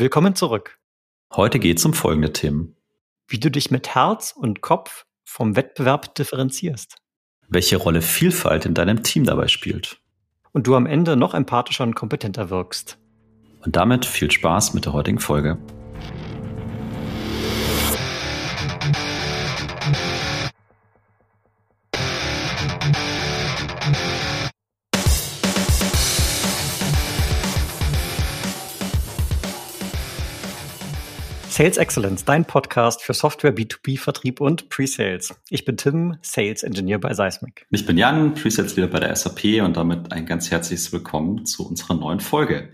Willkommen zurück. Heute geht es um folgende Themen. Wie du dich mit Herz und Kopf vom Wettbewerb differenzierst. Welche Rolle Vielfalt in deinem Team dabei spielt. Und du am Ende noch empathischer und kompetenter wirkst. Und damit viel Spaß mit der heutigen Folge. Sales Excellence, dein Podcast für Software, B2B-Vertrieb und Pre-Sales. Ich bin Tim, Sales Engineer bei Seismic. Ich bin Jan, Pre-Sales Leader bei der SAP und damit ein ganz herzliches Willkommen zu unserer neuen Folge.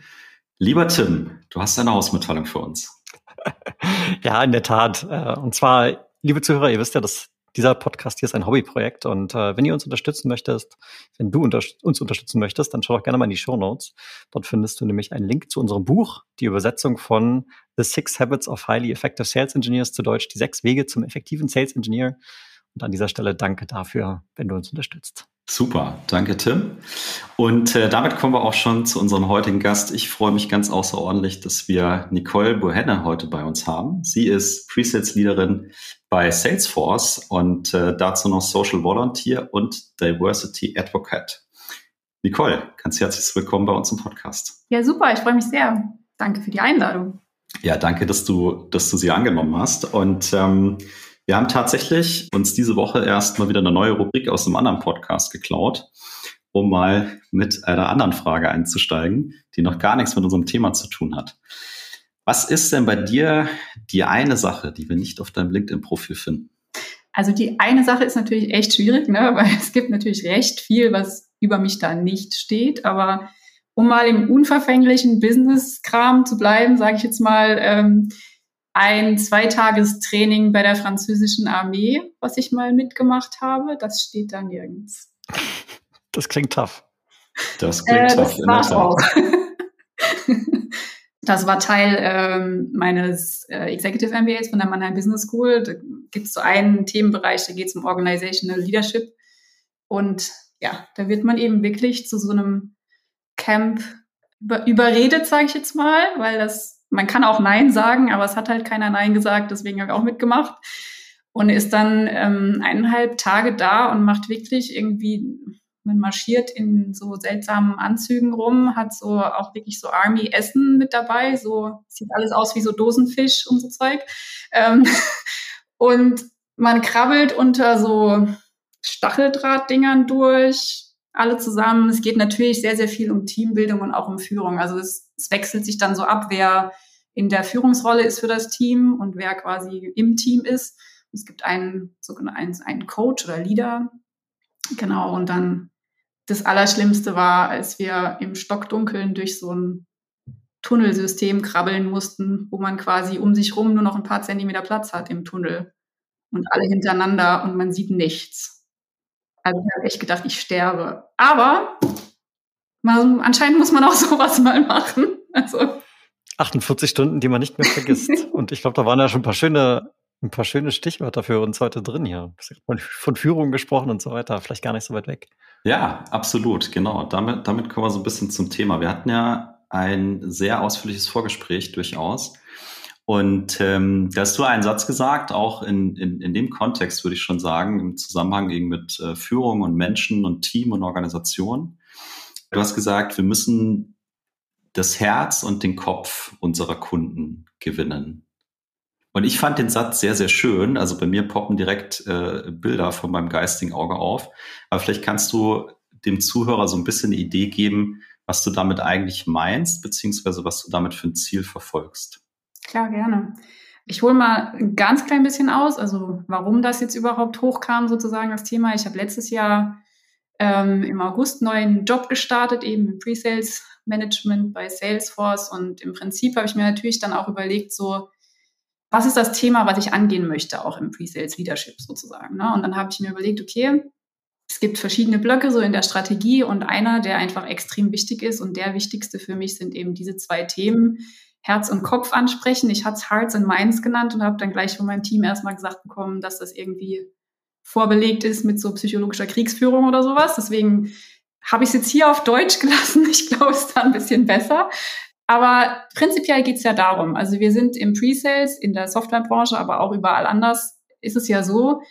Lieber Tim, du hast eine Hausmitteilung für uns. ja, in der Tat. Äh, und zwar, liebe Zuhörer, ihr wisst ja, dass dieser Podcast hier ist ein Hobbyprojekt und äh, wenn ihr uns unterstützen möchtest, wenn du unter uns unterstützen möchtest, dann schau doch gerne mal in die Show Notes. Dort findest du nämlich einen Link zu unserem Buch, die Übersetzung von The Six Habits of Highly Effective Sales Engineers zu Deutsch, die sechs Wege zum effektiven Sales Engineer. Und an dieser Stelle danke dafür, wenn du uns unterstützt. Super, danke Tim. Und äh, damit kommen wir auch schon zu unserem heutigen Gast. Ich freue mich ganz außerordentlich, dass wir Nicole Bohenne heute bei uns haben. Sie ist Presets-Leaderin bei Salesforce und äh, dazu noch Social Volunteer und Diversity Advocate. Nicole, ganz herzlich willkommen bei uns im Podcast. Ja, super, ich freue mich sehr. Danke für die Einladung. Ja, danke, dass du, dass du sie angenommen hast. Und ähm, wir haben tatsächlich uns diese Woche erst mal wieder eine neue Rubrik aus einem anderen Podcast geklaut, um mal mit einer anderen Frage einzusteigen, die noch gar nichts mit unserem Thema zu tun hat. Was ist denn bei dir die eine Sache, die wir nicht auf deinem LinkedIn-Profil finden? Also die eine Sache ist natürlich echt schwierig, ne? weil es gibt natürlich recht viel, was über mich da nicht steht. Aber um mal im unverfänglichen Business-Kram zu bleiben, sage ich jetzt mal, ähm, ein Zweitagestraining bei der französischen Armee, was ich mal mitgemacht habe. Das steht da nirgends. Das klingt tough. Das klingt äh, tough. Das war auch. das war Teil ähm, meines äh, Executive MBAs von der Mannheim Business School. Da gibt es so einen Themenbereich, da geht es um Organizational Leadership. Und ja, da wird man eben wirklich zu so einem Camp über, überredet, sage ich jetzt mal, weil das man kann auch Nein sagen, aber es hat halt keiner Nein gesagt, deswegen habe ich auch mitgemacht. Und ist dann ähm, eineinhalb Tage da und macht wirklich irgendwie, man marschiert in so seltsamen Anzügen rum, hat so auch wirklich so Army-Essen mit dabei, so sieht alles aus wie so Dosenfisch und so Zeug. Ähm, und man krabbelt unter so Stacheldrahtdingern durch, alle zusammen. Es geht natürlich sehr, sehr viel um Teambildung und auch um Führung. Also es, es wechselt sich dann so ab, wer in der Führungsrolle ist für das Team und wer quasi im Team ist. Es gibt einen, sogenannten einen Coach oder Leader. Genau. Und dann das Allerschlimmste war, als wir im Stockdunkeln durch so ein Tunnelsystem krabbeln mussten, wo man quasi um sich rum nur noch ein paar Zentimeter Platz hat im Tunnel und alle hintereinander und man sieht nichts. Also ich habe echt gedacht, ich sterbe. Aber man, anscheinend muss man auch sowas mal machen. Also 48 Stunden, die man nicht mehr vergisst. Und ich glaube, da waren ja schon ein paar schöne, ein paar schöne Stichwörter für uns heute drin hier. Von Führung gesprochen und so weiter. Vielleicht gar nicht so weit weg. Ja, absolut. Genau. Damit, damit kommen wir so ein bisschen zum Thema. Wir hatten ja ein sehr ausführliches Vorgespräch durchaus. Und ähm, da hast du einen Satz gesagt, auch in, in, in dem Kontext würde ich schon sagen, im Zusammenhang eben mit äh, Führung und Menschen und Team und Organisation. Du hast gesagt, wir müssen das Herz und den Kopf unserer Kunden gewinnen. Und ich fand den Satz sehr, sehr schön. Also bei mir poppen direkt äh, Bilder von meinem geistigen Auge auf. Aber vielleicht kannst du dem Zuhörer so ein bisschen eine Idee geben, was du damit eigentlich meinst, beziehungsweise was du damit für ein Ziel verfolgst. Klar, gerne. Ich hole mal ein ganz klein bisschen aus, also warum das jetzt überhaupt hochkam, sozusagen das Thema. Ich habe letztes Jahr ähm, im August neuen Job gestartet, eben im Pre-Sales Management bei Salesforce. Und im Prinzip habe ich mir natürlich dann auch überlegt, so, was ist das Thema, was ich angehen möchte, auch im Pre-Sales Leadership sozusagen. Ne? Und dann habe ich mir überlegt, okay, es gibt verschiedene Blöcke so in der Strategie und einer, der einfach extrem wichtig ist und der wichtigste für mich sind eben diese zwei Themen, Herz und Kopf ansprechen. Ich hatte es Hearts and Minds genannt und habe dann gleich von meinem Team erstmal gesagt bekommen, dass das irgendwie vorbelegt ist mit so psychologischer Kriegsführung oder sowas. Deswegen habe ich es jetzt hier auf Deutsch gelassen. Ich glaube, es ist da ein bisschen besser. Aber prinzipiell geht's ja darum, also wir sind im Pre-Sales, in der Softwarebranche, aber auch überall anders, ist es ja so,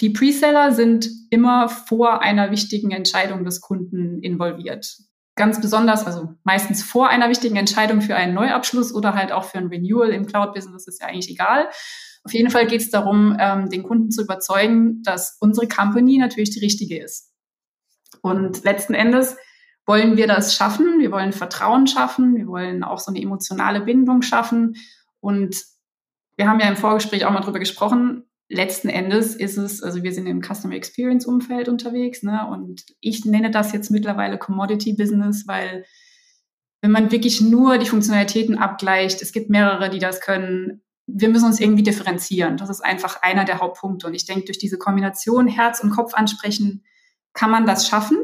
die Preseller sind immer vor einer wichtigen Entscheidung des Kunden involviert. Ganz besonders, also meistens vor einer wichtigen Entscheidung für einen Neuabschluss oder halt auch für ein Renewal im Cloud-Business ist ja eigentlich egal. Auf jeden Fall geht es darum, ähm, den Kunden zu überzeugen, dass unsere Company natürlich die richtige ist. Und letzten Endes wollen wir das schaffen. Wir wollen Vertrauen schaffen. Wir wollen auch so eine emotionale Bindung schaffen. Und wir haben ja im Vorgespräch auch mal drüber gesprochen letzten Endes ist es, also wir sind im Customer Experience Umfeld unterwegs, ne? Und ich nenne das jetzt mittlerweile Commodity Business, weil wenn man wirklich nur die Funktionalitäten abgleicht, es gibt mehrere, die das können. Wir müssen uns irgendwie differenzieren. Das ist einfach einer der Hauptpunkte. Und ich denke, durch diese Kombination Herz und Kopf ansprechen, kann man das schaffen.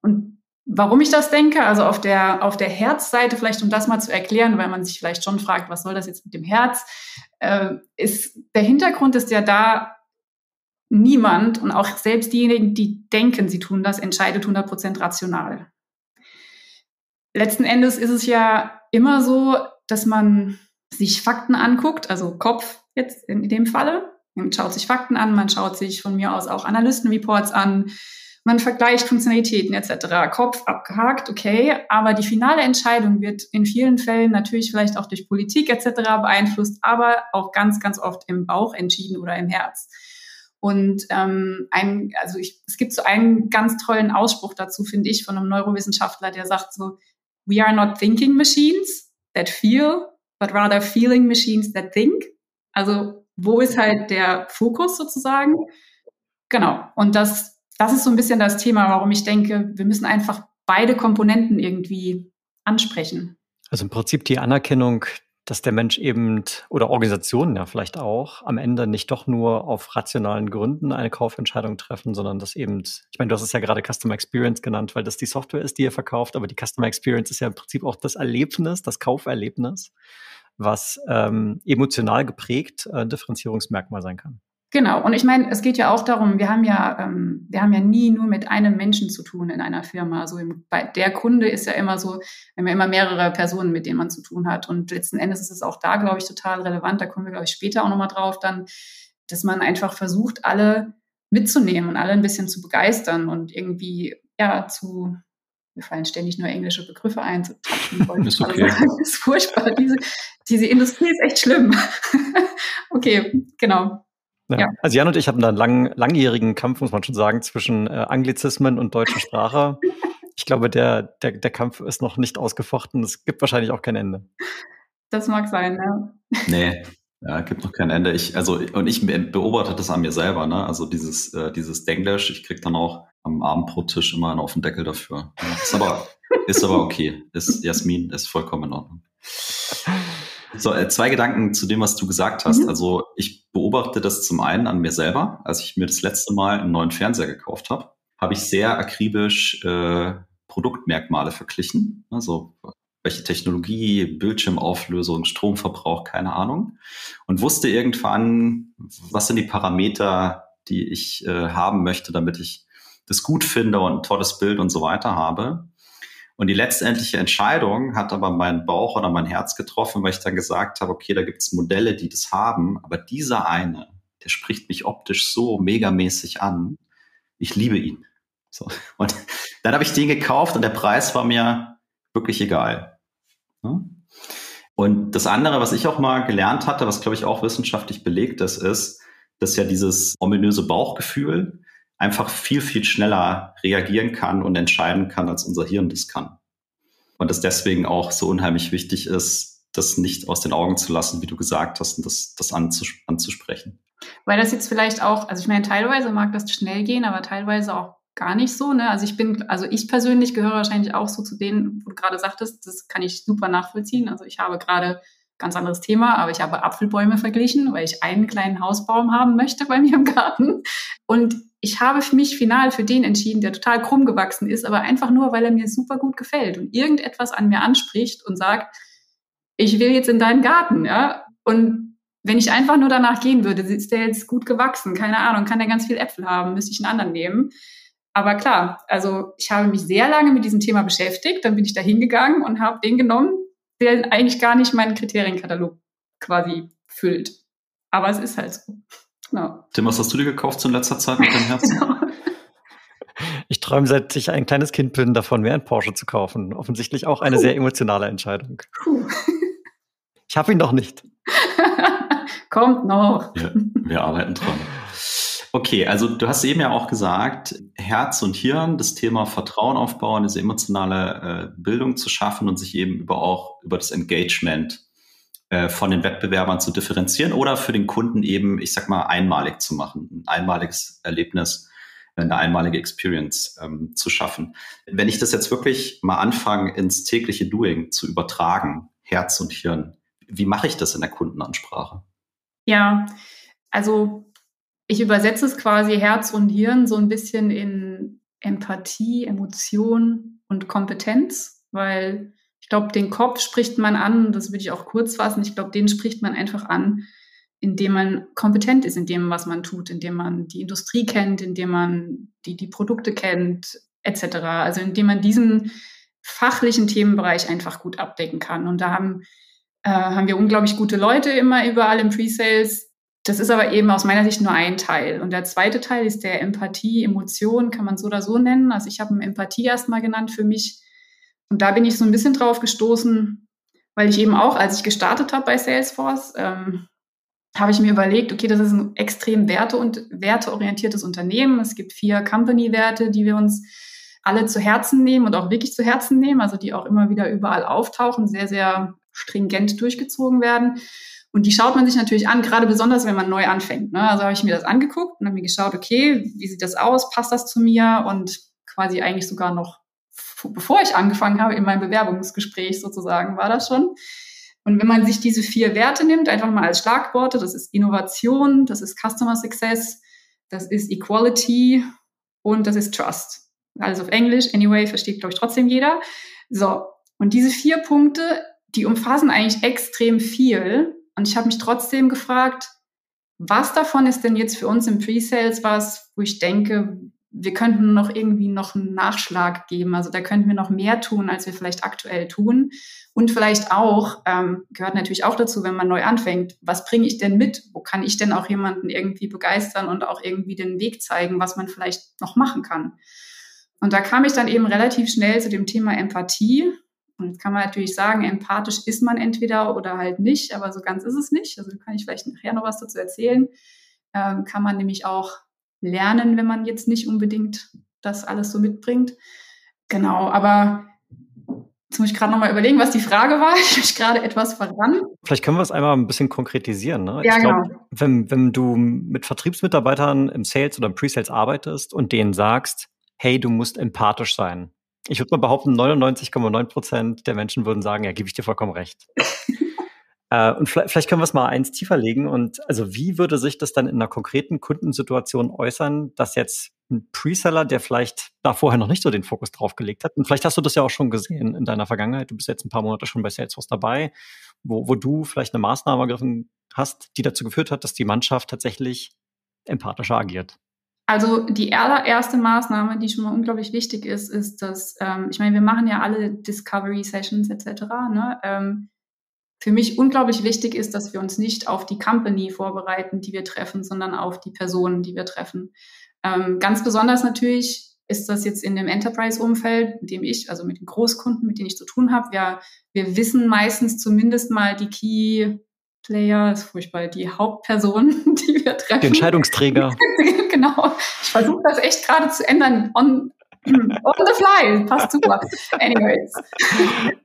Und Warum ich das denke, also auf der, auf der Herzseite, vielleicht um das mal zu erklären, weil man sich vielleicht schon fragt, was soll das jetzt mit dem Herz, äh, ist, der Hintergrund ist ja da, niemand und auch selbst diejenigen, die denken, sie tun das, entscheidet 100% rational. Letzten Endes ist es ja immer so, dass man sich Fakten anguckt, also Kopf jetzt in dem Falle. Man schaut sich Fakten an, man schaut sich von mir aus auch Analystenreports an, man vergleicht Funktionalitäten etc. Kopf abgehakt, okay, aber die finale Entscheidung wird in vielen Fällen natürlich vielleicht auch durch Politik etc. beeinflusst, aber auch ganz, ganz oft im Bauch entschieden oder im Herz. Und ähm, ein, also ich, es gibt so einen ganz tollen Ausspruch dazu, finde ich, von einem Neurowissenschaftler, der sagt so, we are not thinking machines that feel, but rather feeling machines that think. Also wo ist halt der Fokus sozusagen? Genau. Und das das ist so ein bisschen das Thema, warum ich denke, wir müssen einfach beide Komponenten irgendwie ansprechen. Also im Prinzip die Anerkennung, dass der Mensch eben oder Organisationen ja vielleicht auch am Ende nicht doch nur auf rationalen Gründen eine Kaufentscheidung treffen, sondern dass eben, ich meine, du hast es ja gerade Customer Experience genannt, weil das die Software ist, die ihr verkauft, aber die Customer Experience ist ja im Prinzip auch das Erlebnis, das Kauferlebnis, was ähm, emotional geprägt äh, Differenzierungsmerkmal sein kann. Genau. Und ich meine, es geht ja auch darum, wir haben ja, ähm, wir haben ja nie nur mit einem Menschen zu tun in einer Firma. Also im, bei der Kunde ist ja immer so, wir haben ja immer mehrere Personen, mit denen man zu tun hat. Und letzten Endes ist es auch da, glaube ich, total relevant. Da kommen wir, glaube ich, später auch nochmal drauf, dann, dass man einfach versucht, alle mitzunehmen und alle ein bisschen zu begeistern und irgendwie, ja, zu, mir fallen ständig nur englische Begriffe ein, zu touchen. ist okay. Das ist furchtbar. Diese, diese Industrie ist echt schlimm. okay, genau. Ja. ja. Also Jan und ich haben da einen lang, langjährigen Kampf, muss man schon sagen, zwischen äh, Anglizismen und deutscher Sprache. ich glaube, der, der, der Kampf ist noch nicht ausgefochten. Es gibt wahrscheinlich auch kein Ende. Das mag sein, ja. Nee, ja, gibt noch kein Ende. Ich, also, und ich beobachte das an mir selber, ne? Also dieses, äh, dieses Denglisch, ich krieg dann auch am Abendbrottisch immer einen auf den Deckel dafür. Ja, ist aber, ist aber okay. Ist, Jasmin ist vollkommen in Ordnung. So, äh, zwei Gedanken zu dem, was du gesagt hast. Mhm. Also ich beobachte das zum einen an mir selber. Als ich mir das letzte Mal einen neuen Fernseher gekauft habe, habe ich sehr akribisch äh, Produktmerkmale verglichen. Also welche Technologie, Bildschirmauflösung, Stromverbrauch, keine Ahnung. Und wusste irgendwann, was sind die Parameter, die ich äh, haben möchte, damit ich das gut finde und ein tolles Bild und so weiter habe. Und die letztendliche Entscheidung hat aber mein Bauch oder mein Herz getroffen, weil ich dann gesagt habe, okay, da gibt es Modelle, die das haben, aber dieser eine, der spricht mich optisch so megamäßig an. Ich liebe ihn. So. Und dann habe ich den gekauft und der Preis war mir wirklich egal. Und das andere, was ich auch mal gelernt hatte, was glaube ich auch wissenschaftlich belegt ist, ist, dass ja dieses ominöse Bauchgefühl, einfach viel, viel schneller reagieren kann und entscheiden kann, als unser Hirn das kann. Und es deswegen auch so unheimlich wichtig ist, das nicht aus den Augen zu lassen, wie du gesagt hast, und das, das anzus anzusprechen. Weil das jetzt vielleicht auch, also ich meine, teilweise mag das schnell gehen, aber teilweise auch gar nicht so. Ne? Also ich bin, also ich persönlich gehöre wahrscheinlich auch so zu denen, wo du gerade sagtest, das kann ich super nachvollziehen. Also ich habe gerade ganz anderes Thema, aber ich habe Apfelbäume verglichen, weil ich einen kleinen Hausbaum haben möchte bei mir im Garten. Und ich habe mich final für den entschieden, der total krumm gewachsen ist, aber einfach nur, weil er mir super gut gefällt und irgendetwas an mir anspricht und sagt, ich will jetzt in deinen Garten, ja. Und wenn ich einfach nur danach gehen würde, ist der jetzt gut gewachsen, keine Ahnung, kann der ganz viel Äpfel haben, müsste ich einen anderen nehmen. Aber klar, also ich habe mich sehr lange mit diesem Thema beschäftigt, dann bin ich da hingegangen und habe den genommen, der eigentlich gar nicht meinen Kriterienkatalog quasi füllt. Aber es ist halt so. Genau. Tim, was hast du dir gekauft in letzter Zeit mit deinem Herzen? genau. Ich träume, seit ich ein kleines Kind bin, davon mir ein Porsche zu kaufen. Offensichtlich auch eine Puh. sehr emotionale Entscheidung. Puh. Ich habe ihn noch nicht. Kommt noch. Ja, wir arbeiten dran. Okay, also du hast eben ja auch gesagt, Herz und Hirn, das Thema Vertrauen aufbauen, diese emotionale äh, Bildung zu schaffen und sich eben über auch über das Engagement äh, von den Wettbewerbern zu differenzieren oder für den Kunden eben, ich sag mal, einmalig zu machen, ein einmaliges Erlebnis, eine einmalige Experience ähm, zu schaffen. Wenn ich das jetzt wirklich mal anfange, ins tägliche Doing zu übertragen, Herz und Hirn, wie mache ich das in der Kundenansprache? Ja, also ich übersetze es quasi Herz und Hirn so ein bisschen in Empathie, Emotion und Kompetenz, weil ich glaube, den Kopf spricht man an, das würde ich auch kurz fassen, ich glaube, den spricht man einfach an, indem man kompetent ist in dem, was man tut, indem man die Industrie kennt, indem man die, die Produkte kennt, etc. Also indem man diesen fachlichen Themenbereich einfach gut abdecken kann. Und da haben, äh, haben wir unglaublich gute Leute immer überall im Pre-Sales, das ist aber eben aus meiner Sicht nur ein Teil. Und der zweite Teil ist der Empathie, Emotion, kann man so oder so nennen. Also ich habe Empathie erstmal genannt für mich. Und da bin ich so ein bisschen drauf gestoßen, weil ich eben auch, als ich gestartet habe bei Salesforce, ähm, habe ich mir überlegt, okay, das ist ein extrem werte- und werteorientiertes Unternehmen. Es gibt vier Company-Werte, die wir uns alle zu Herzen nehmen und auch wirklich zu Herzen nehmen, also die auch immer wieder überall auftauchen, sehr, sehr stringent durchgezogen werden. Und die schaut man sich natürlich an, gerade besonders, wenn man neu anfängt. Ne? Also habe ich mir das angeguckt und habe mir geschaut, okay, wie sieht das aus? Passt das zu mir? Und quasi eigentlich sogar noch, bevor ich angefangen habe, in meinem Bewerbungsgespräch sozusagen, war das schon. Und wenn man sich diese vier Werte nimmt, einfach mal als Schlagworte, das ist Innovation, das ist Customer Success, das ist Equality und das ist Trust. Alles auf Englisch, anyway, versteht, glaube ich, trotzdem jeder. So, und diese vier Punkte, die umfassen eigentlich extrem viel. Und ich habe mich trotzdem gefragt, was davon ist denn jetzt für uns im Pre-Sales was, wo ich denke, wir könnten noch irgendwie noch einen Nachschlag geben. Also da könnten wir noch mehr tun, als wir vielleicht aktuell tun. Und vielleicht auch, ähm, gehört natürlich auch dazu, wenn man neu anfängt, was bringe ich denn mit? Wo kann ich denn auch jemanden irgendwie begeistern und auch irgendwie den Weg zeigen, was man vielleicht noch machen kann? Und da kam ich dann eben relativ schnell zu dem Thema Empathie und jetzt kann man natürlich sagen, empathisch ist man entweder oder halt nicht, aber so ganz ist es nicht. Also kann ich vielleicht nachher noch was dazu erzählen. Ähm, kann man nämlich auch lernen, wenn man jetzt nicht unbedingt das alles so mitbringt. Genau, aber Jetzt muss ich gerade nochmal überlegen, was die Frage war. Ich mich gerade etwas verrannt. Vielleicht können wir es einmal ein bisschen konkretisieren. Ne? Ja, ich glaub, genau. wenn, wenn du mit Vertriebsmitarbeitern im Sales oder im Pre-Sales arbeitest und denen sagst, hey, du musst empathisch sein, ich würde mal behaupten, 99,9 Prozent der Menschen würden sagen, ja, gebe ich dir vollkommen recht. äh, und vielleicht, vielleicht können wir es mal eins tiefer legen. Und also wie würde sich das dann in einer konkreten Kundensituation äußern, dass jetzt ein Preseller, der vielleicht da vorher noch nicht so den Fokus drauf gelegt hat, und vielleicht hast du das ja auch schon gesehen in deiner Vergangenheit, du bist jetzt ein paar Monate schon bei Salesforce dabei, wo, wo du vielleicht eine Maßnahme ergriffen hast, die dazu geführt hat, dass die Mannschaft tatsächlich empathischer agiert. Also die allererste Maßnahme, die schon mal unglaublich wichtig ist, ist, dass, ähm, ich meine, wir machen ja alle Discovery Sessions etc. Ne? Ähm, für mich unglaublich wichtig ist, dass wir uns nicht auf die Company vorbereiten, die wir treffen, sondern auf die Personen, die wir treffen. Ähm, ganz besonders natürlich ist das jetzt in dem Enterprise-Umfeld, mit dem ich, also mit den Großkunden, mit denen ich zu tun habe. Wir, wir wissen meistens zumindest mal die Key Player, ist furchtbar, die Hauptperson, die wir treffen. Die Entscheidungsträger. genau. Ich versuche das echt gerade zu ändern. On, on the fly. Passt super. Anyways.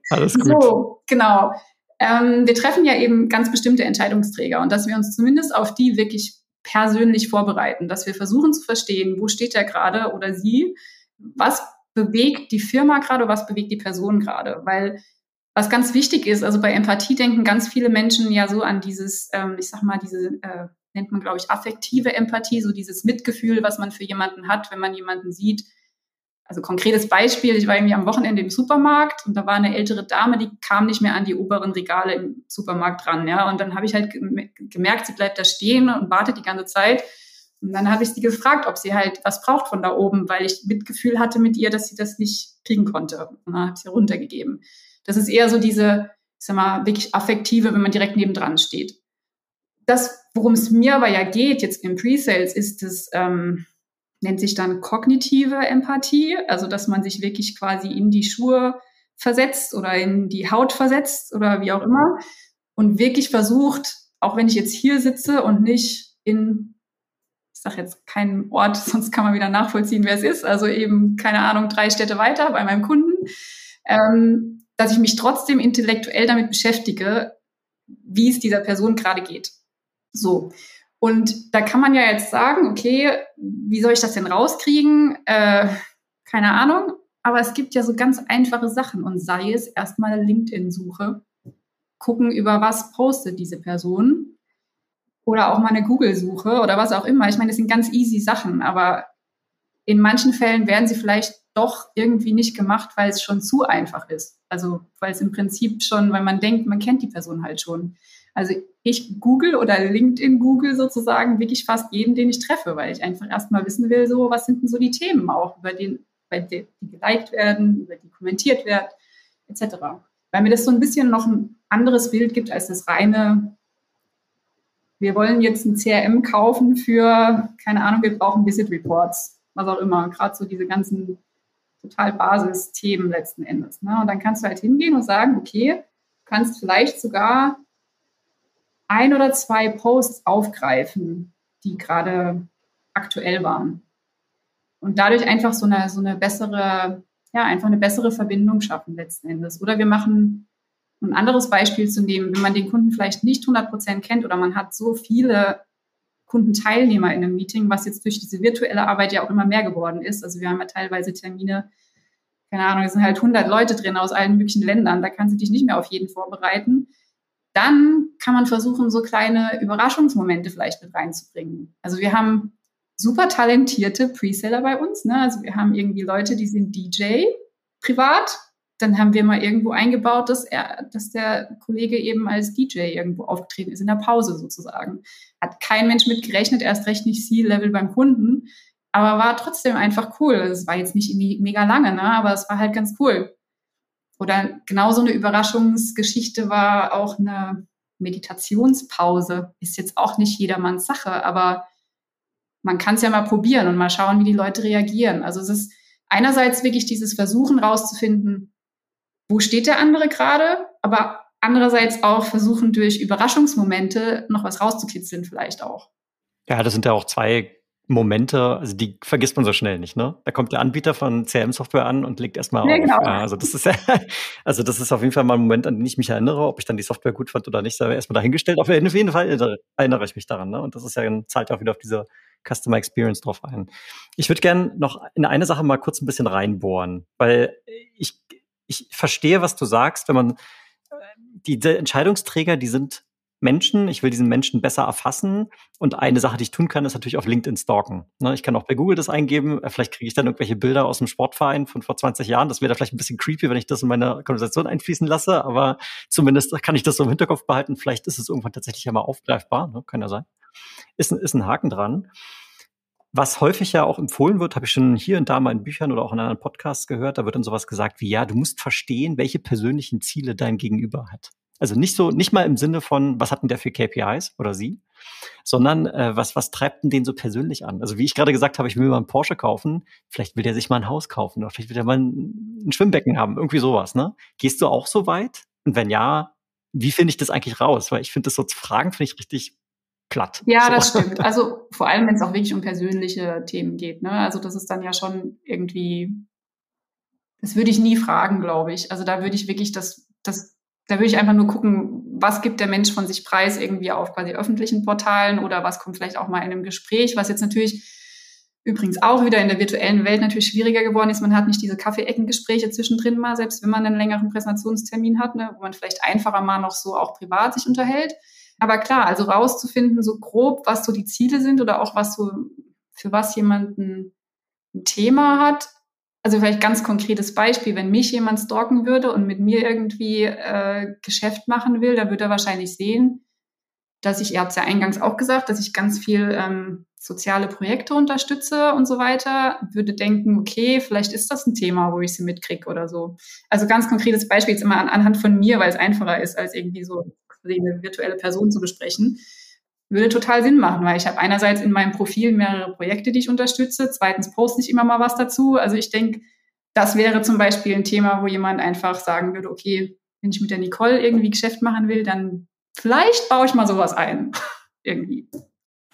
Alles gut. So, genau. Ähm, wir treffen ja eben ganz bestimmte Entscheidungsträger und dass wir uns zumindest auf die wirklich persönlich vorbereiten, dass wir versuchen zu verstehen, wo steht er gerade oder sie, was bewegt die Firma gerade, was bewegt die Person gerade, weil was ganz wichtig ist, also bei Empathie denken ganz viele Menschen ja so an dieses, ähm, ich sag mal, diese, äh, nennt man, glaube ich, affektive Empathie, so dieses Mitgefühl, was man für jemanden hat, wenn man jemanden sieht. Also konkretes Beispiel, ich war irgendwie am Wochenende im Supermarkt und da war eine ältere Dame, die kam nicht mehr an die oberen Regale im Supermarkt ran, ja. Und dann habe ich halt gemerkt, sie bleibt da stehen und wartet die ganze Zeit. Und dann habe ich sie gefragt, ob sie halt was braucht von da oben, weil ich Mitgefühl hatte mit ihr, dass sie das nicht kriegen konnte. Und dann habe ich sie runtergegeben. Das ist eher so diese, ich sag mal, wirklich affektive, wenn man direkt nebendran steht. Das, worum es mir aber ja geht, jetzt im Pre-Sales, ist das, ähm, nennt sich dann kognitive Empathie, also dass man sich wirklich quasi in die Schuhe versetzt oder in die Haut versetzt oder wie auch immer und wirklich versucht, auch wenn ich jetzt hier sitze und nicht in, ich sage jetzt keinen Ort, sonst kann man wieder nachvollziehen, wer es ist, also eben, keine Ahnung, drei Städte weiter bei meinem Kunden, ähm, dass ich mich trotzdem intellektuell damit beschäftige, wie es dieser Person gerade geht. So. Und da kann man ja jetzt sagen, okay, wie soll ich das denn rauskriegen? Äh, keine Ahnung. Aber es gibt ja so ganz einfache Sachen und sei es erstmal LinkedIn-Suche, gucken, über was postet diese Person oder auch mal eine Google-Suche oder was auch immer. Ich meine, das sind ganz easy Sachen, aber in manchen Fällen werden sie vielleicht doch irgendwie nicht gemacht, weil es schon zu einfach ist. Also weil es im Prinzip schon, weil man denkt, man kennt die Person halt schon. Also ich google oder LinkedIn google sozusagen wirklich fast jeden, den ich treffe, weil ich einfach erstmal wissen will, so was sind denn so die Themen auch, über den, bei die, die geliked werden, über die kommentiert werden, etc. Weil mir das so ein bisschen noch ein anderes Bild gibt als das reine, wir wollen jetzt ein CRM kaufen für, keine Ahnung, wir brauchen Visit Reports, was auch immer, gerade so diese ganzen total Basisthemen letzten Endes. Ne? Und dann kannst du halt hingehen und sagen, okay, du kannst vielleicht sogar ein oder zwei Posts aufgreifen, die gerade aktuell waren. Und dadurch einfach so eine, so eine bessere, ja, einfach eine bessere Verbindung schaffen letzten Endes. Oder wir machen ein anderes Beispiel zu nehmen, wenn man den Kunden vielleicht nicht 100 Prozent kennt oder man hat so viele Kundenteilnehmer in einem Meeting, was jetzt durch diese virtuelle Arbeit ja auch immer mehr geworden ist. Also wir haben ja teilweise Termine, keine Ahnung, es sind halt 100 Leute drin aus allen möglichen Ländern, da kannst du dich nicht mehr auf jeden vorbereiten dann kann man versuchen, so kleine Überraschungsmomente vielleicht mit reinzubringen. Also wir haben super talentierte Preseller bei uns. Ne? Also wir haben irgendwie Leute, die sind DJ privat. Dann haben wir mal irgendwo eingebaut, dass er, dass der Kollege eben als DJ irgendwo aufgetreten ist, in der Pause sozusagen. Hat kein Mensch mit gerechnet, erst recht nicht C-Level beim Kunden, aber war trotzdem einfach cool. Es war jetzt nicht irgendwie mega lange, ne? aber es war halt ganz cool. Oder genauso eine Überraschungsgeschichte war auch eine Meditationspause. Ist jetzt auch nicht jedermanns Sache, aber man kann es ja mal probieren und mal schauen, wie die Leute reagieren. Also es ist einerseits wirklich dieses Versuchen rauszufinden, wo steht der andere gerade, aber andererseits auch versuchen durch Überraschungsmomente noch was rauszukitzeln vielleicht auch. Ja, das sind ja auch zwei Momente, also die vergisst man so schnell nicht, ne? Da kommt der Anbieter von CRM-Software an und legt erstmal ja, auf. Genau. Also das ist also das ist auf jeden Fall mal ein Moment, an den ich mich erinnere, ob ich dann die Software gut fand oder nicht, da erstmal dahingestellt. Auf jeden Fall erinnere ich mich daran, ne? Und das ist ja zahlt ja auch wieder auf diese Customer Experience drauf ein. Ich würde gerne noch in eine Sache mal kurz ein bisschen reinbohren, weil ich, ich verstehe, was du sagst, wenn man äh, die Entscheidungsträger, die sind Menschen, ich will diesen Menschen besser erfassen. Und eine Sache, die ich tun kann, ist natürlich auf LinkedIn stalken. Ne, ich kann auch bei Google das eingeben. Äh, vielleicht kriege ich dann irgendwelche Bilder aus dem Sportverein von vor 20 Jahren. Das wäre da vielleicht ein bisschen creepy, wenn ich das in meine Konversation einfließen lasse. Aber zumindest kann ich das so im Hinterkopf behalten. Vielleicht ist es irgendwann tatsächlich ja mal aufgreifbar. Ne? Kann ja sein. Ist, ist ein Haken dran. Was häufig ja auch empfohlen wird, habe ich schon hier und da mal in Büchern oder auch in anderen Podcasts gehört, da wird dann sowas gesagt wie, ja, du musst verstehen, welche persönlichen Ziele dein Gegenüber hat. Also nicht so, nicht mal im Sinne von, was hatten der für KPIs oder sie, sondern äh, was, was treibt denn den so persönlich an? Also wie ich gerade gesagt habe, ich will mal einen Porsche kaufen, vielleicht will der sich mal ein Haus kaufen oder vielleicht will der mal ein, ein Schwimmbecken haben, irgendwie sowas, ne? Gehst du auch so weit? Und wenn ja, wie finde ich das eigentlich raus? Weil ich finde das so zu fragen, finde ich richtig platt. Ja, so. das stimmt. Also vor allem, wenn es auch wirklich um persönliche Themen geht, ne? Also das ist dann ja schon irgendwie, das würde ich nie fragen, glaube ich. Also da würde ich wirklich das, das da würde ich einfach nur gucken, was gibt der Mensch von sich preis irgendwie auf quasi öffentlichen Portalen oder was kommt vielleicht auch mal in einem Gespräch, was jetzt natürlich übrigens auch wieder in der virtuellen Welt natürlich schwieriger geworden ist. Man hat nicht diese Kaffeeeckengespräche zwischendrin mal, selbst wenn man einen längeren Präsentationstermin hat, ne, wo man vielleicht einfacher mal noch so auch privat sich unterhält. Aber klar, also rauszufinden, so grob, was so die Ziele sind oder auch was so, für was jemand ein, ein Thema hat, also vielleicht ganz konkretes Beispiel, wenn mich jemand stalken würde und mit mir irgendwie äh, Geschäft machen will, dann würde er wahrscheinlich sehen, dass ich, ihr habt es ja eingangs auch gesagt, dass ich ganz viel ähm, soziale Projekte unterstütze und so weiter, würde denken, okay, vielleicht ist das ein Thema, wo ich sie mitkriege oder so. Also ganz konkretes Beispiel jetzt immer an, anhand von mir, weil es einfacher ist, als irgendwie so eine virtuelle Person zu besprechen. Würde total Sinn machen, weil ich habe einerseits in meinem Profil mehrere Projekte, die ich unterstütze, zweitens poste ich immer mal was dazu. Also ich denke, das wäre zum Beispiel ein Thema, wo jemand einfach sagen würde, okay, wenn ich mit der Nicole irgendwie Geschäft machen will, dann vielleicht baue ich mal sowas ein. irgendwie.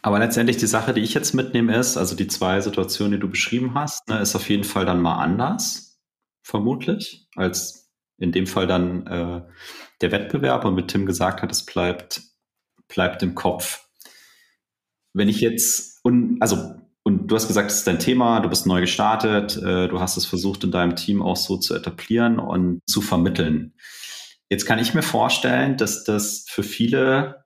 Aber letztendlich die Sache, die ich jetzt mitnehme, ist, also die zwei Situationen, die du beschrieben hast, ne, ist auf jeden Fall dann mal anders, vermutlich, als in dem Fall dann äh, der Wettbewerb und mit Tim gesagt hat, es bleibt, bleibt im Kopf. Wenn ich jetzt, und, also, und du hast gesagt, es ist dein Thema, du bist neu gestartet, äh, du hast es versucht in deinem Team auch so zu etablieren und zu vermitteln. Jetzt kann ich mir vorstellen, dass das für viele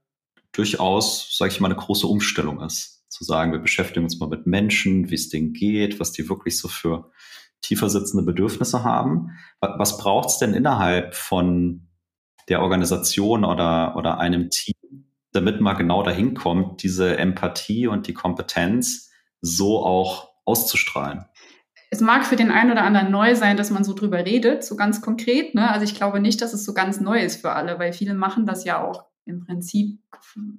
durchaus, sage ich mal, eine große Umstellung ist. Zu sagen, wir beschäftigen uns mal mit Menschen, wie es denen geht, was die wirklich so für tiefer sitzende Bedürfnisse haben. Was braucht es denn innerhalb von der Organisation oder, oder einem Team, damit man genau dahin kommt, diese Empathie und die Kompetenz so auch auszustrahlen? Es mag für den einen oder anderen neu sein, dass man so drüber redet, so ganz konkret. Ne? Also ich glaube nicht, dass es so ganz neu ist für alle, weil viele machen das ja auch im Prinzip,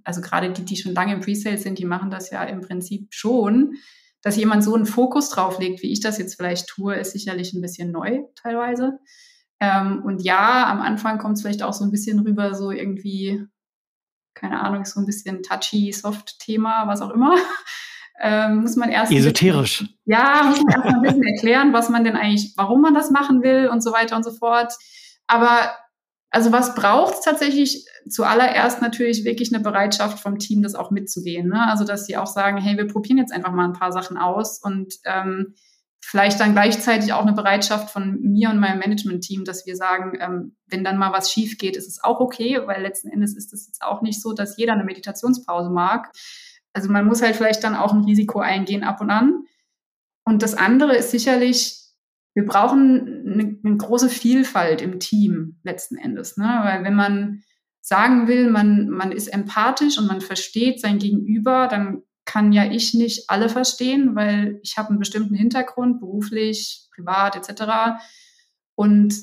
also gerade die, die schon lange im Presale sind, die machen das ja im Prinzip schon. Dass jemand so einen Fokus drauf legt, wie ich das jetzt vielleicht tue, ist sicherlich ein bisschen neu teilweise. Ähm, und ja, am Anfang kommt es vielleicht auch so ein bisschen rüber, so irgendwie, keine Ahnung, so ein bisschen touchy, soft Thema, was auch immer. Ähm, muss man erst. Esoterisch. Bisschen, ja, muss man erst mal ein bisschen erklären, was man denn eigentlich, warum man das machen will und so weiter und so fort. Aber also was braucht es tatsächlich? Zuallererst natürlich wirklich eine Bereitschaft vom Team, das auch mitzugehen. Ne? Also dass sie auch sagen, hey, wir probieren jetzt einfach mal ein paar Sachen aus und ähm, vielleicht dann gleichzeitig auch eine Bereitschaft von mir und meinem Management-Team, dass wir sagen, ähm, wenn dann mal was schief geht, ist es auch okay, weil letzten Endes ist es jetzt auch nicht so, dass jeder eine Meditationspause mag. Also man muss halt vielleicht dann auch ein Risiko eingehen ab und an. Und das andere ist sicherlich wir brauchen eine, eine, große Vielfalt im Team letzten Endes. Ne? Weil wenn man sagen will, man, man ist empathisch und man versteht sein Gegenüber, dann kann ja ich nicht alle verstehen, weil ich habe einen bestimmten Hintergrund, beruflich, privat etc. Und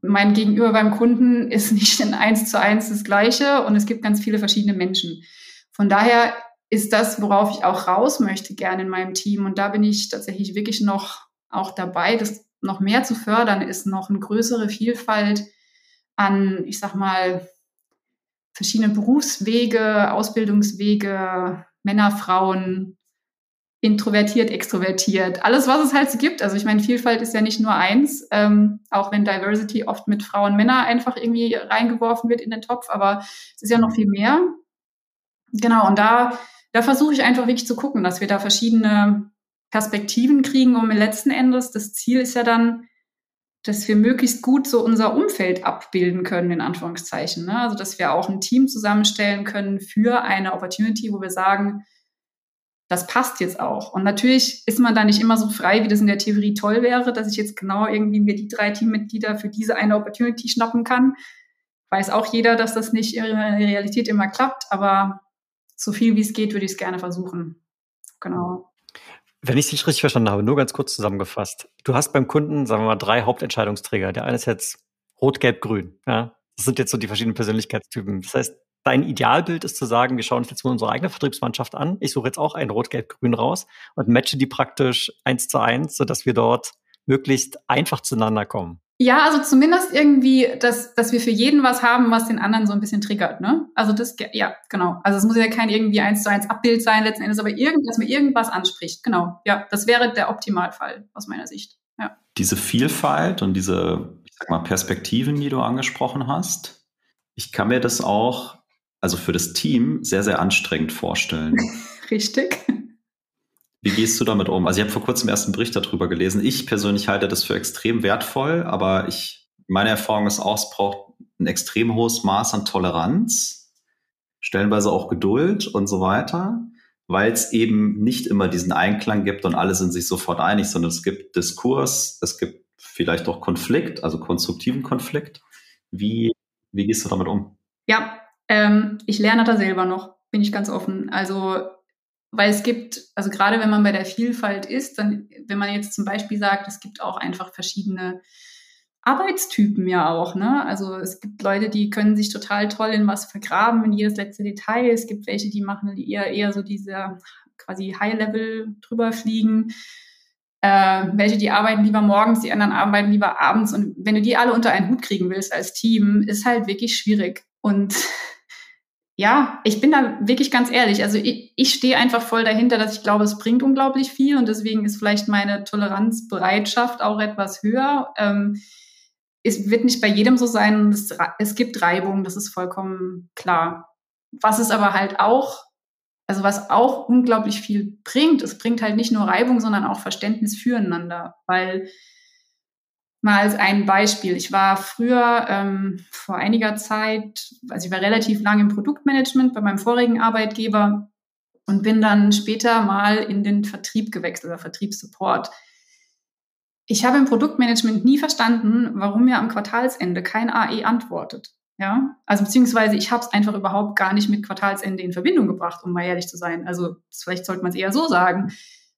mein Gegenüber beim Kunden ist nicht in eins zu eins das Gleiche und es gibt ganz viele verschiedene Menschen. Von daher ist das, worauf ich auch raus möchte, gerne in meinem Team. Und da bin ich tatsächlich wirklich noch auch dabei, das noch mehr zu fördern, ist noch eine größere Vielfalt an, ich sag mal, verschiedene Berufswege, Ausbildungswege, Männer, Frauen, introvertiert, extrovertiert, alles, was es halt so gibt. Also ich meine, Vielfalt ist ja nicht nur eins, ähm, auch wenn Diversity oft mit Frauen, Männer einfach irgendwie reingeworfen wird in den Topf, aber es ist ja noch viel mehr. Genau, und da, da versuche ich einfach wirklich zu gucken, dass wir da verschiedene Perspektiven kriegen, um letzten Endes, das Ziel ist ja dann, dass wir möglichst gut so unser Umfeld abbilden können, in Anführungszeichen. Ne? Also, dass wir auch ein Team zusammenstellen können für eine Opportunity, wo wir sagen, das passt jetzt auch. Und natürlich ist man da nicht immer so frei, wie das in der Theorie toll wäre, dass ich jetzt genau irgendwie mir die drei Teammitglieder für diese eine Opportunity schnappen kann. Weiß auch jeder, dass das nicht in der Realität immer klappt, aber so viel wie es geht, würde ich es gerne versuchen. Genau. Wenn ich dich richtig verstanden habe, nur ganz kurz zusammengefasst. Du hast beim Kunden, sagen wir mal, drei Hauptentscheidungsträger. Der eine ist jetzt rot, gelb, grün. Ja? Das sind jetzt so die verschiedenen Persönlichkeitstypen. Das heißt, dein Idealbild ist zu sagen, wir schauen uns jetzt mal unsere eigene Vertriebsmannschaft an. Ich suche jetzt auch ein rot, gelb, grün raus und matche die praktisch eins zu eins, sodass wir dort möglichst einfach zueinander kommen. Ja, also zumindest irgendwie, dass, dass wir für jeden was haben, was den anderen so ein bisschen triggert, ne? Also das, ja, genau. Also es muss ja kein irgendwie eins zu eins Abbild sein letzten Endes, aber irgend, dass mir irgendwas anspricht. Genau. Ja, das wäre der Optimalfall aus meiner Sicht. Ja. Diese Vielfalt und diese, ich sag mal, Perspektiven, die du angesprochen hast, ich kann mir das auch, also für das Team, sehr, sehr anstrengend vorstellen. Richtig. Wie gehst du damit um? Also ich habe vor kurzem erst einen Bericht darüber gelesen. Ich persönlich halte das für extrem wertvoll, aber ich, meine Erfahrung ist auch, es braucht ein extrem hohes Maß an Toleranz, stellenweise auch Geduld und so weiter, weil es eben nicht immer diesen Einklang gibt und alle sind sich sofort einig, sondern es gibt Diskurs, es gibt vielleicht auch Konflikt, also konstruktiven Konflikt. Wie, wie gehst du damit um? Ja, Ähm, ich lerne da selber noch, bin ich ganz offen. Also, weil es gibt, also gerade wenn man bei der Vielfalt ist, dann, wenn man jetzt zum Beispiel sagt, es gibt auch einfach verschiedene Arbeitstypen ja auch, ne? Also es gibt Leute, die können sich total toll in was vergraben, in jedes letzte Detail. Es gibt welche, die machen eher, eher so diese quasi High-Level drüber fliegen. Äh, welche, die arbeiten lieber morgens, die anderen arbeiten lieber abends. Und wenn du die alle unter einen Hut kriegen willst als Team, ist halt wirklich schwierig. Und ja, ich bin da wirklich ganz ehrlich. Also ich, ich stehe einfach voll dahinter, dass ich glaube, es bringt unglaublich viel und deswegen ist vielleicht meine Toleranzbereitschaft auch etwas höher. Ähm, es wird nicht bei jedem so sein. Es, es gibt Reibung, das ist vollkommen klar. Was es aber halt auch, also was auch unglaublich viel bringt, es bringt halt nicht nur Reibung, sondern auch Verständnis füreinander. Weil mal als ein Beispiel, ich war früher ähm, vor einiger Zeit, also ich war relativ lange im Produktmanagement bei meinem vorigen Arbeitgeber und bin dann später mal in den Vertrieb gewechselt oder Vertriebssupport. Ich habe im Produktmanagement nie verstanden, warum mir am Quartalsende kein AE antwortet. Ja, also beziehungsweise ich habe es einfach überhaupt gar nicht mit Quartalsende in Verbindung gebracht, um mal ehrlich zu sein. Also vielleicht sollte man es eher so sagen.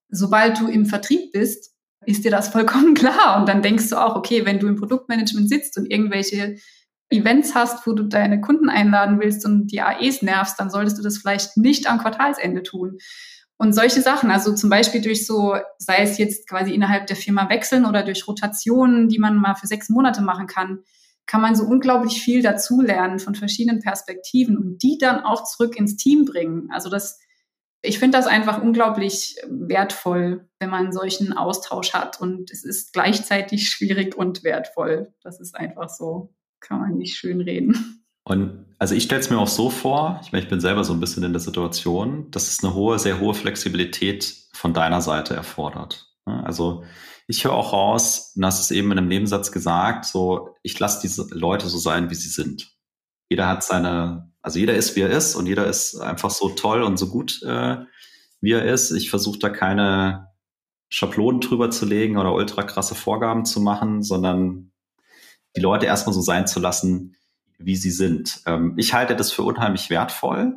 Sobald du im Vertrieb bist, ist dir das vollkommen klar. Und dann denkst du auch, okay, wenn du im Produktmanagement sitzt und irgendwelche Events hast, wo du deine Kunden einladen willst und die AEs nervst, dann solltest du das vielleicht nicht am Quartalsende tun. Und solche Sachen, also zum Beispiel durch so, sei es jetzt quasi innerhalb der Firma wechseln oder durch Rotationen, die man mal für sechs Monate machen kann, kann man so unglaublich viel dazulernen von verschiedenen Perspektiven und die dann auch zurück ins Team bringen. Also das, ich finde das einfach unglaublich wertvoll, wenn man solchen Austausch hat und es ist gleichzeitig schwierig und wertvoll. Das ist einfach so, kann man nicht schön reden. Und also ich stelle es mir auch so vor, ich meine, ich bin selber so ein bisschen in der Situation, dass es eine hohe, sehr hohe Flexibilität von deiner Seite erfordert. Also ich höre auch raus, und hast es eben in einem Nebensatz gesagt, so ich lasse diese Leute so sein, wie sie sind. Jeder hat seine, also jeder ist, wie er ist und jeder ist einfach so toll und so gut, äh, wie er ist. Ich versuche da keine Schablonen drüber zu legen oder ultra krasse Vorgaben zu machen, sondern die Leute erstmal so sein zu lassen, wie sie sind. Ähm, ich halte das für unheimlich wertvoll,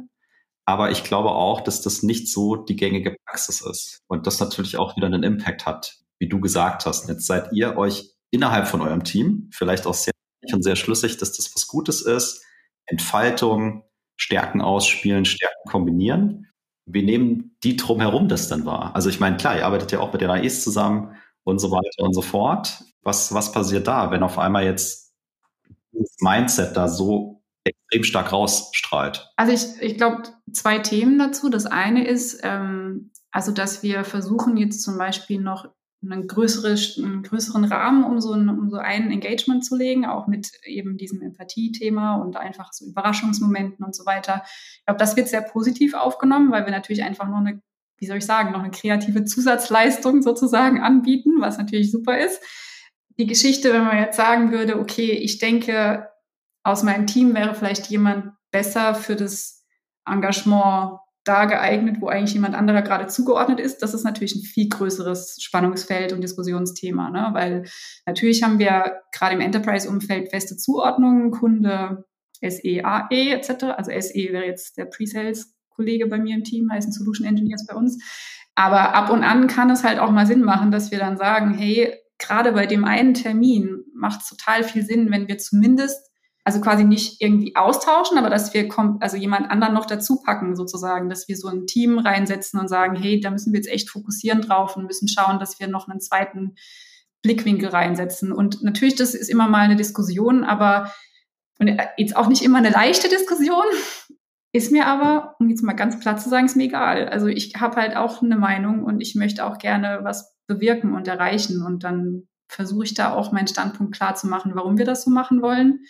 aber ich glaube auch, dass das nicht so die gängige Praxis ist und das natürlich auch wieder einen Impact hat, wie du gesagt hast. Jetzt seid ihr euch innerhalb von eurem Team vielleicht auch sehr sehr schlüssig, dass das was Gutes ist. Entfaltung, Stärken ausspielen, Stärken kombinieren. Wie nehmen die drumherum das dann wahr? Also ich meine, klar, ihr arbeitet ja auch mit den AEs zusammen und so weiter und so fort. Was, was passiert da, wenn auf einmal jetzt das Mindset da so extrem stark rausstrahlt? Also ich, ich glaube, zwei Themen dazu. Das eine ist, ähm, also dass wir versuchen jetzt zum Beispiel noch einen, größere, einen größeren Rahmen um so, ein, um so ein Engagement zu legen, auch mit eben diesem Empathie-Thema und einfach so Überraschungsmomenten und so weiter. Ich glaube, das wird sehr positiv aufgenommen, weil wir natürlich einfach noch eine, wie soll ich sagen, noch eine kreative Zusatzleistung sozusagen anbieten, was natürlich super ist die Geschichte, wenn man jetzt sagen würde, okay, ich denke, aus meinem Team wäre vielleicht jemand besser für das Engagement da geeignet, wo eigentlich jemand anderer gerade zugeordnet ist. Das ist natürlich ein viel größeres Spannungsfeld und Diskussionsthema, ne? weil natürlich haben wir gerade im Enterprise-Umfeld feste Zuordnungen, Kunde, SE, AE etc. Also SE wäre jetzt der Pre-Sales-Kollege bei mir im Team, heißen Solution Engineers bei uns. Aber ab und an kann es halt auch mal Sinn machen, dass wir dann sagen, hey, gerade bei dem einen Termin macht es total viel Sinn, wenn wir zumindest, also quasi nicht irgendwie austauschen, aber dass wir also jemand anderen noch dazu packen sozusagen, dass wir so ein Team reinsetzen und sagen, hey, da müssen wir jetzt echt fokussieren drauf und müssen schauen, dass wir noch einen zweiten Blickwinkel reinsetzen. Und natürlich, das ist immer mal eine Diskussion, aber und jetzt auch nicht immer eine leichte Diskussion. Ist mir aber, um jetzt mal ganz platt zu sagen, ist mir egal. Also ich habe halt auch eine Meinung und ich möchte auch gerne was bewirken und erreichen. Und dann versuche ich da auch meinen Standpunkt klar zu machen, warum wir das so machen wollen.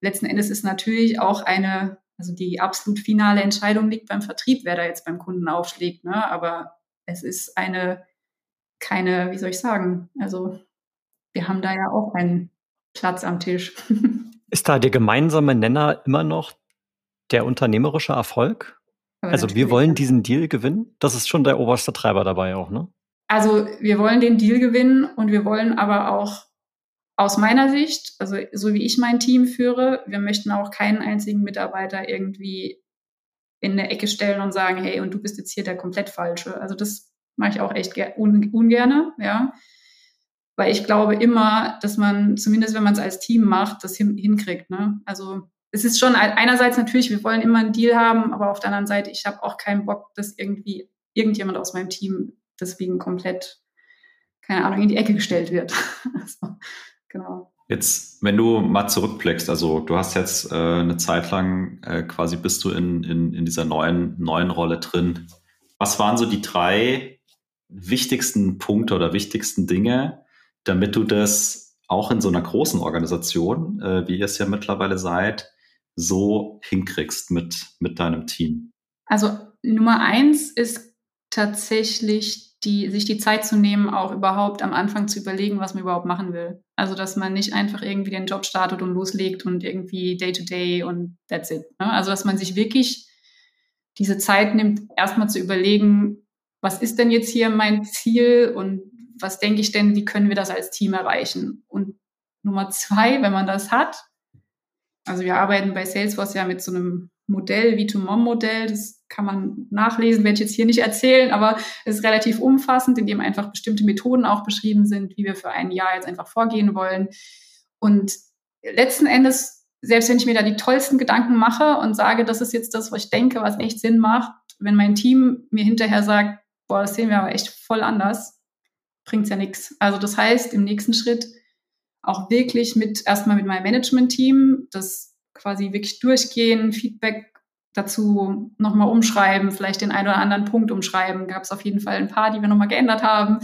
Letzten Endes ist natürlich auch eine, also die absolut finale Entscheidung liegt beim Vertrieb, wer da jetzt beim Kunden aufschlägt. Ne? Aber es ist eine, keine, wie soll ich sagen, also wir haben da ja auch einen Platz am Tisch. Ist da der gemeinsame Nenner immer noch der unternehmerische Erfolg? Aber also wir wollen diesen Deal gewinnen. Das ist schon der oberste Treiber dabei auch, ne? Also wir wollen den Deal gewinnen und wir wollen aber auch aus meiner Sicht, also so wie ich mein Team führe, wir möchten auch keinen einzigen Mitarbeiter irgendwie in eine Ecke stellen und sagen, hey, und du bist jetzt hier der komplett Falsche. Also das mache ich auch echt un ungerne, ja. Weil ich glaube immer, dass man, zumindest wenn man es als Team macht, das hin hinkriegt. Ne? Also es ist schon einerseits natürlich, wir wollen immer einen Deal haben, aber auf der anderen Seite, ich habe auch keinen Bock, dass irgendwie irgendjemand aus meinem Team deswegen komplett, keine Ahnung, in die Ecke gestellt wird. also, genau. Jetzt, wenn du mal zurückblickst, also du hast jetzt äh, eine Zeit lang äh, quasi bist du in, in, in dieser neuen, neuen Rolle drin. Was waren so die drei wichtigsten Punkte oder wichtigsten Dinge, damit du das auch in so einer großen Organisation, äh, wie ihr es ja mittlerweile seid, so hinkriegst mit, mit deinem Team? Also Nummer eins ist tatsächlich die, sich die Zeit zu nehmen, auch überhaupt am Anfang zu überlegen, was man überhaupt machen will. Also, dass man nicht einfach irgendwie den Job startet und loslegt und irgendwie Day to Day und that's it. Ne? Also, dass man sich wirklich diese Zeit nimmt, erstmal zu überlegen, was ist denn jetzt hier mein Ziel und was denke ich denn, wie können wir das als Team erreichen? Und Nummer zwei, wenn man das hat, also wir arbeiten bei Salesforce ja mit so einem Modell, V2MOM-Modell, das kann man nachlesen, werde ich jetzt hier nicht erzählen, aber es ist relativ umfassend, in dem einfach bestimmte Methoden auch beschrieben sind, wie wir für ein Jahr jetzt einfach vorgehen wollen. Und letzten Endes, selbst wenn ich mir da die tollsten Gedanken mache und sage, das ist jetzt das, was ich denke, was echt Sinn macht, wenn mein Team mir hinterher sagt, boah, das sehen wir aber echt voll anders, bringt es ja nichts. Also das heißt, im nächsten Schritt auch wirklich mit erstmal mit meinem Management-Team, das quasi wirklich durchgehen, Feedback dazu nochmal umschreiben, vielleicht den einen oder anderen Punkt umschreiben. Gab es auf jeden Fall ein paar, die wir nochmal geändert haben.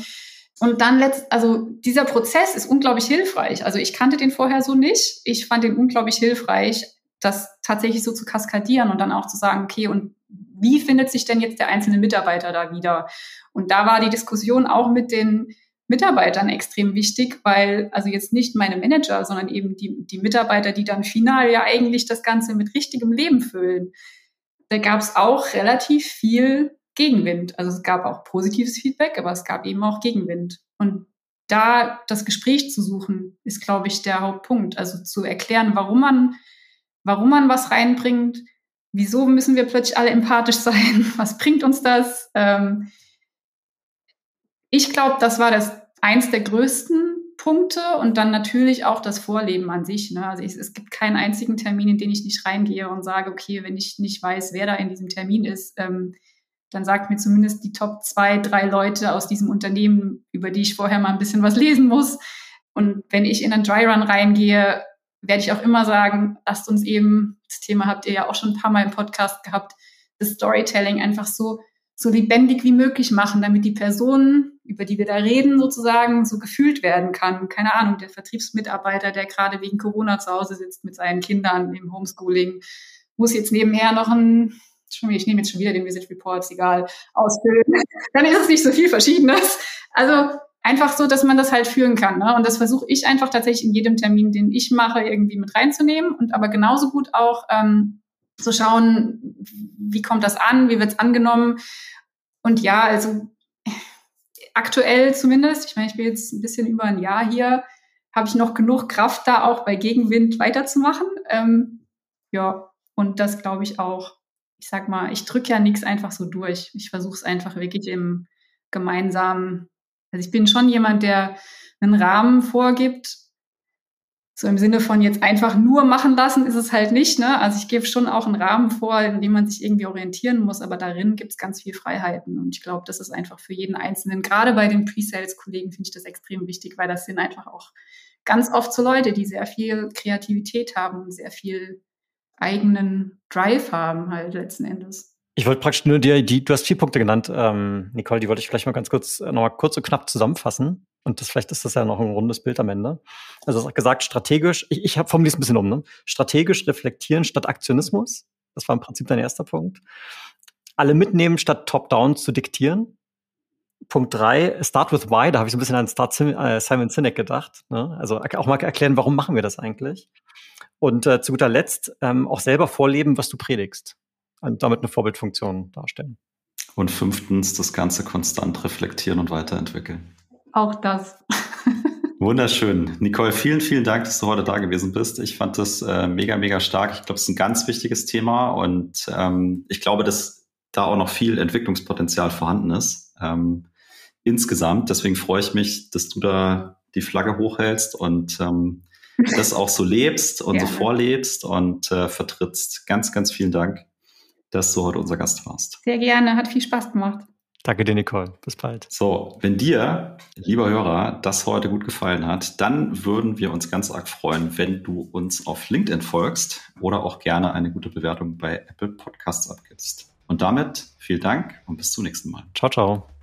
Und dann letzt, also dieser Prozess ist unglaublich hilfreich. Also ich kannte den vorher so nicht. Ich fand den unglaublich hilfreich, das tatsächlich so zu kaskadieren und dann auch zu sagen, okay, und wie findet sich denn jetzt der einzelne Mitarbeiter da wieder? Und da war die Diskussion auch mit den Mitarbeitern extrem wichtig, weil also jetzt nicht meine Manager, sondern eben die, die Mitarbeiter, die dann final ja eigentlich das Ganze mit richtigem Leben füllen. Da gab es auch relativ viel Gegenwind. Also es gab auch positives Feedback, aber es gab eben auch Gegenwind. Und da das Gespräch zu suchen, ist, glaube ich, der Hauptpunkt. Also zu erklären, warum man, warum man was reinbringt, wieso müssen wir plötzlich alle empathisch sein, was bringt uns das? Ähm, ich glaube, das war das eins der größten Punkte und dann natürlich auch das Vorleben an sich. Ne? Also ich, es gibt keinen einzigen Termin, in den ich nicht reingehe und sage, okay, wenn ich nicht weiß, wer da in diesem Termin ist, ähm, dann sagt mir zumindest die Top zwei, drei Leute aus diesem Unternehmen, über die ich vorher mal ein bisschen was lesen muss. Und wenn ich in einen Dry-Run reingehe, werde ich auch immer sagen, lasst uns eben, das Thema habt ihr ja auch schon ein paar Mal im Podcast gehabt, das Storytelling einfach so so lebendig wie möglich machen, damit die Person, über die wir da reden, sozusagen so gefühlt werden kann. Keine Ahnung, der Vertriebsmitarbeiter, der gerade wegen Corona zu Hause sitzt mit seinen Kindern im Homeschooling, muss jetzt nebenher noch ein, ich nehme jetzt schon wieder den Visit Report, egal, ausfüllen. Dann ist es nicht so viel Verschiedenes. Also einfach so, dass man das halt führen kann. Ne? Und das versuche ich einfach tatsächlich in jedem Termin, den ich mache, irgendwie mit reinzunehmen und aber genauso gut auch ähm, zu schauen, wie kommt das an, wie wird es angenommen. Und ja, also aktuell zumindest, ich meine, ich bin jetzt ein bisschen über ein Jahr hier, habe ich noch genug Kraft da auch bei Gegenwind weiterzumachen. Ähm, ja, und das glaube ich auch. Ich sag mal, ich drücke ja nichts einfach so durch. Ich versuche es einfach wirklich im gemeinsamen. Also ich bin schon jemand, der einen Rahmen vorgibt, so im Sinne von jetzt einfach nur machen lassen ist es halt nicht. Ne? Also ich gebe schon auch einen Rahmen vor, in dem man sich irgendwie orientieren muss, aber darin gibt es ganz viel Freiheiten. Und ich glaube, das ist einfach für jeden Einzelnen, gerade bei den Pre-Sales-Kollegen finde ich das extrem wichtig, weil das sind einfach auch ganz oft so Leute, die sehr viel Kreativität haben und sehr viel eigenen Drive haben halt letzten Endes. Ich wollte praktisch nur dir, die, du hast vier Punkte genannt, ähm, Nicole, die wollte ich vielleicht mal ganz kurz, äh, nochmal kurz und knapp zusammenfassen. Und das, vielleicht ist das ja noch ein rundes Bild am Ende. Also gesagt, strategisch, ich, ich habe formuliert ein bisschen um, ne? Strategisch reflektieren statt Aktionismus. Das war im Prinzip dein erster Punkt. Alle mitnehmen statt top-down zu diktieren. Punkt drei, start with why, da habe ich so ein bisschen an Start äh, Simon Sinek gedacht. Ne? Also auch mal erklären, warum machen wir das eigentlich? Und äh, zu guter Letzt ähm, auch selber vorleben, was du predigst. Und damit eine Vorbildfunktion darstellen. Und fünftens, das Ganze konstant reflektieren und weiterentwickeln. Auch das. Wunderschön. Nicole, vielen, vielen Dank, dass du heute da gewesen bist. Ich fand das äh, mega, mega stark. Ich glaube, es ist ein ganz wichtiges Thema und ähm, ich glaube, dass da auch noch viel Entwicklungspotenzial vorhanden ist. Ähm, insgesamt. Deswegen freue ich mich, dass du da die Flagge hochhältst und ähm, das auch so lebst und so vorlebst und äh, vertrittst. Ganz, ganz vielen Dank, dass du heute unser Gast warst. Sehr gerne, hat viel Spaß gemacht. Danke dir, Nicole. Bis bald. So, wenn dir, lieber Hörer, das heute gut gefallen hat, dann würden wir uns ganz arg freuen, wenn du uns auf LinkedIn folgst oder auch gerne eine gute Bewertung bei Apple Podcasts abgibst. Und damit vielen Dank und bis zum nächsten Mal. Ciao, ciao.